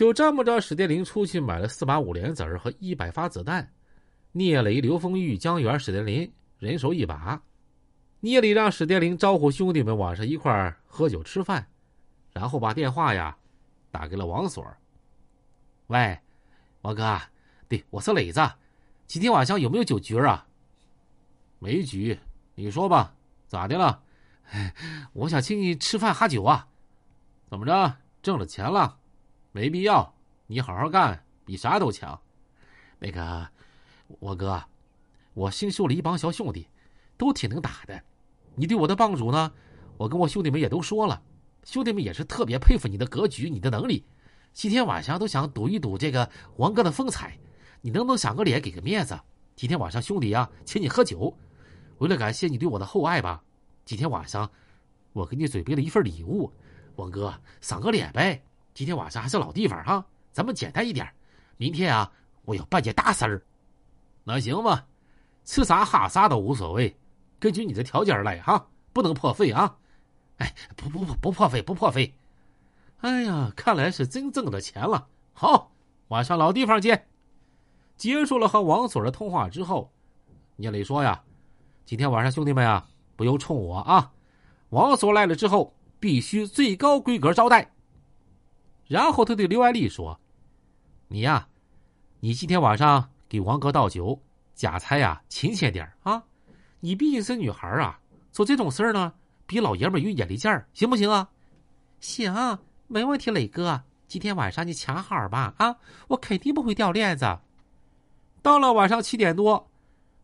就这么着，史殿林出去买了四把五连子儿和一百发子弹。聂磊、刘丰玉、江源、史殿林人手一把。聂磊让史殿林招呼兄弟们晚上一块儿喝酒吃饭，然后把电话呀打给了王锁。喂，王哥，对，我是磊子，今天晚上有没有酒局啊？没局，你说吧，咋的了？我想请你吃饭喝酒啊。怎么着？挣了钱了？没必要，你好好干，比啥都强。那个，我哥，我新收了一帮小兄弟，都挺能打的。你对我的帮助呢，我跟我兄弟们也都说了，兄弟们也是特别佩服你的格局，你的能力。今天晚上都想赌一赌这个王哥的风采，你能不能赏个脸，给个面子？今天晚上兄弟呀，请你喝酒，为了感谢你对我的厚爱吧。今天晚上，我给你准备了一份礼物，王哥赏个脸呗。今天晚上还是老地方哈，咱们简单一点。明天啊，我要办件大事儿。那行吧，吃啥哈啥都无所谓，根据你的条件来哈，不能破费啊。哎，不不不不破费不破费。哎呀，看来是真挣的钱了。好，晚上老地方见。结束了和王锁的通话之后，聂磊说呀：“今天晚上兄弟们啊，不用冲我啊。王锁来了之后，必须最高规格招待。”然后他对刘爱丽说：“你呀，你今天晚上给王哥倒酒，假猜呀勤俭点啊！你毕竟是女孩啊，做这种事儿呢，比老爷们有眼力见儿，行不行啊？行，没问题，磊哥。今天晚上你抢好吧啊！我肯定不会掉链子。到了晚上七点多，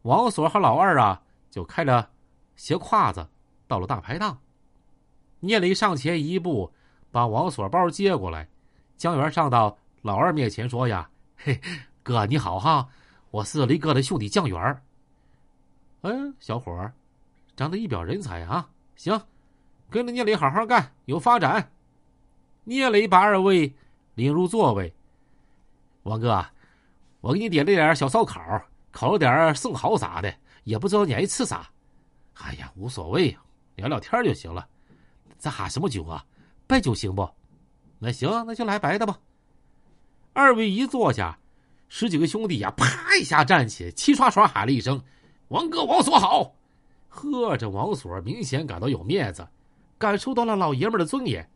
王锁和老二啊就开着斜挎子到了大排档。聂磊上前一步，把王锁包接过来。江源上到老二面前说：“呀，嘿，哥你好哈，我是雷哥的兄弟江源。嗯，小伙，长得一表人才啊，行，跟着聂磊好好干，有发展。”聂磊把二位领入座位。王哥，我给你点了点小烧烤，烤了点生蚝啥的，也不知道你爱吃啥。哎呀，无所谓，聊聊天就行了。咱喝什么酒啊？白酒行不？那行，那就来白的吧。二位一坐下，十几个兄弟呀，啪一下站起，齐刷刷喊了一声：“王哥，王锁好！”呵，这王锁明显感到有面子，感受到了老爷们的尊严。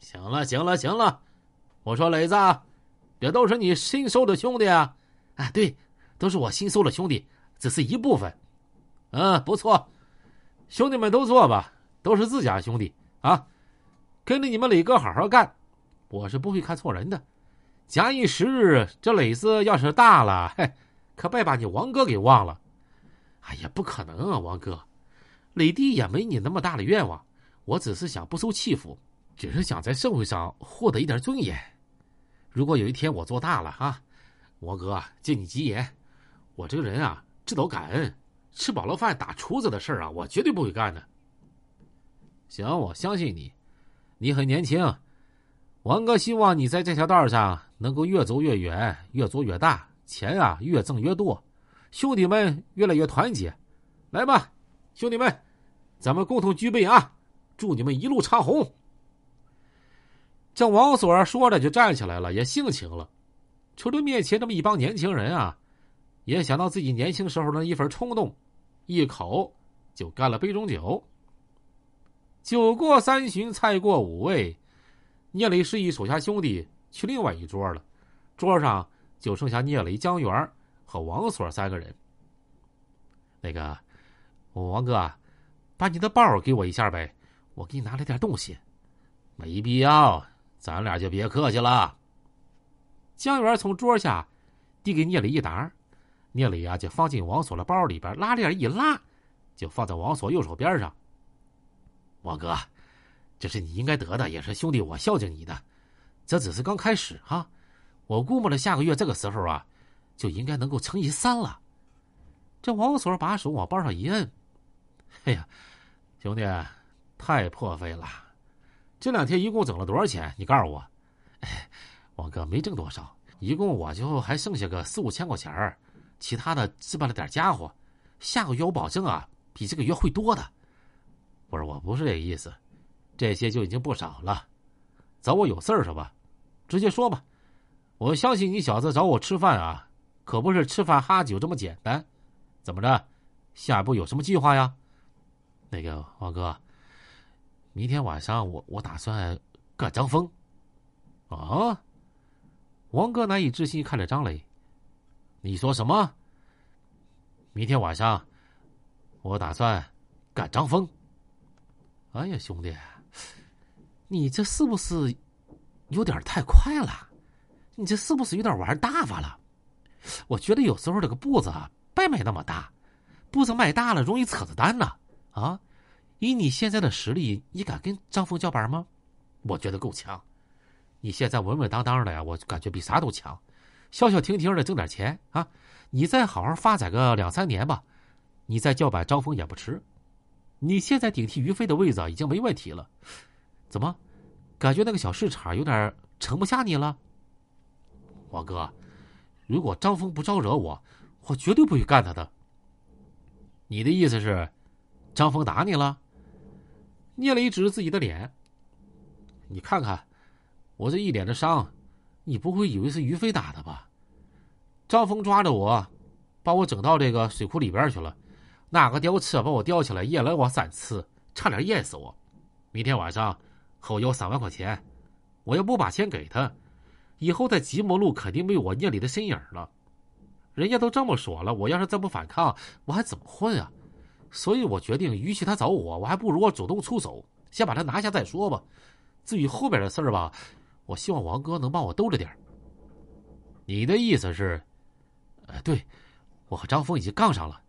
行了，行了，行了，我说磊子，这都是你新收的兄弟啊！啊，对，都是我新收的兄弟，只是一部分。嗯，不错，兄弟们都坐吧，都是自家兄弟啊，跟着你们磊哥好好干。我是不会看错人的，假以时日，这磊子要是大了，嘿，可别把你王哥给忘了。哎呀，不可能啊，王哥，磊弟也没你那么大的愿望，我只是想不受欺负，只是想在社会上获得一点尊严。如果有一天我做大了哈，王哥借你吉言，我这个人啊，知道感恩，吃饱了饭打厨子的事儿啊，我绝对不会干的。行，我相信你，你很年轻。王哥希望你在这条道上能够越走越远，越做越大，钱啊越挣越多，兄弟们越来越团结。来吧，兄弟们，咱们共同举杯啊！祝你们一路长虹。这王锁说着就站起来了，也性情了。瞅着面前这么一帮年轻人啊，也想到自己年轻时候的一份冲动，一口就干了杯中酒。酒过三巡，菜过五味。聂磊示意手下兄弟去另外一桌了，桌上就剩下聂磊、江源和王锁三个人。那个，王哥，把你的包给我一下呗，我给你拿了点东西。没必要，咱俩就别客气了。江源从桌下递给聂磊一沓，聂磊呀就放进王锁的包里边，拉链一拉，就放在王锁右手边上。王哥。这是你应该得的，也是兄弟我孝敬你的。这只是刚开始哈，我估摸着下个月这个时候啊，就应该能够乘以三了。这王锁把手往包上一摁，哎呀，兄弟，太破费了。这两天一共挣了多少钱？你告诉我。哎，王哥没挣多少，一共我就还剩下个四五千块钱，其他的置办了点家伙。下个月我保证啊，比这个月会多的。不是，我不是这个意思。这些就已经不少了，找我有事儿是吧？直接说吧，我相信你小子找我吃饭啊，可不是吃饭哈酒这么简单。怎么着？下一步有什么计划呀？那个王哥，明天晚上我我打算干张峰。啊！王哥难以置信看着张磊，你说什么？明天晚上我打算干张峰。哎呀，兄弟，你这是不是有点太快了？你这是不是有点玩大发了？我觉得有时候这个步子啊，别迈那么大，步子迈大了容易扯子蛋呢。啊，以你现在的实力，你敢跟张峰叫板吗？我觉得够呛。你现在稳稳当当的呀，我感觉比啥都强，消消停停的挣点钱啊！你再好好发展个两三年吧，你再叫板张峰也不迟。你现在顶替于飞的位子已经没问题了，怎么，感觉那个小市场有点盛不下你了？王哥，如果张峰不招惹我，我绝对不会干他的。你的意思是，张峰打你了？聂磊指着自己的脸，你看看。我这一脸的伤，你不会以为是于飞打的吧？张峰抓着我，把我整到这个水库里边去了。那个吊车把我吊起来，淹了我三次，差点淹死我。明天晚上和我要三万块钱，我要不把钱给他，以后在即墨路肯定没有我聂里的身影了。人家都这么说了，我要是再不反抗，我还怎么混啊？所以我决定，与其他找我，我还不如我主动出手，先把他拿下再说吧。至于后边的事儿吧。我希望王哥能帮我兜着点你的意思是，呃，对，我和张峰已经杠上了。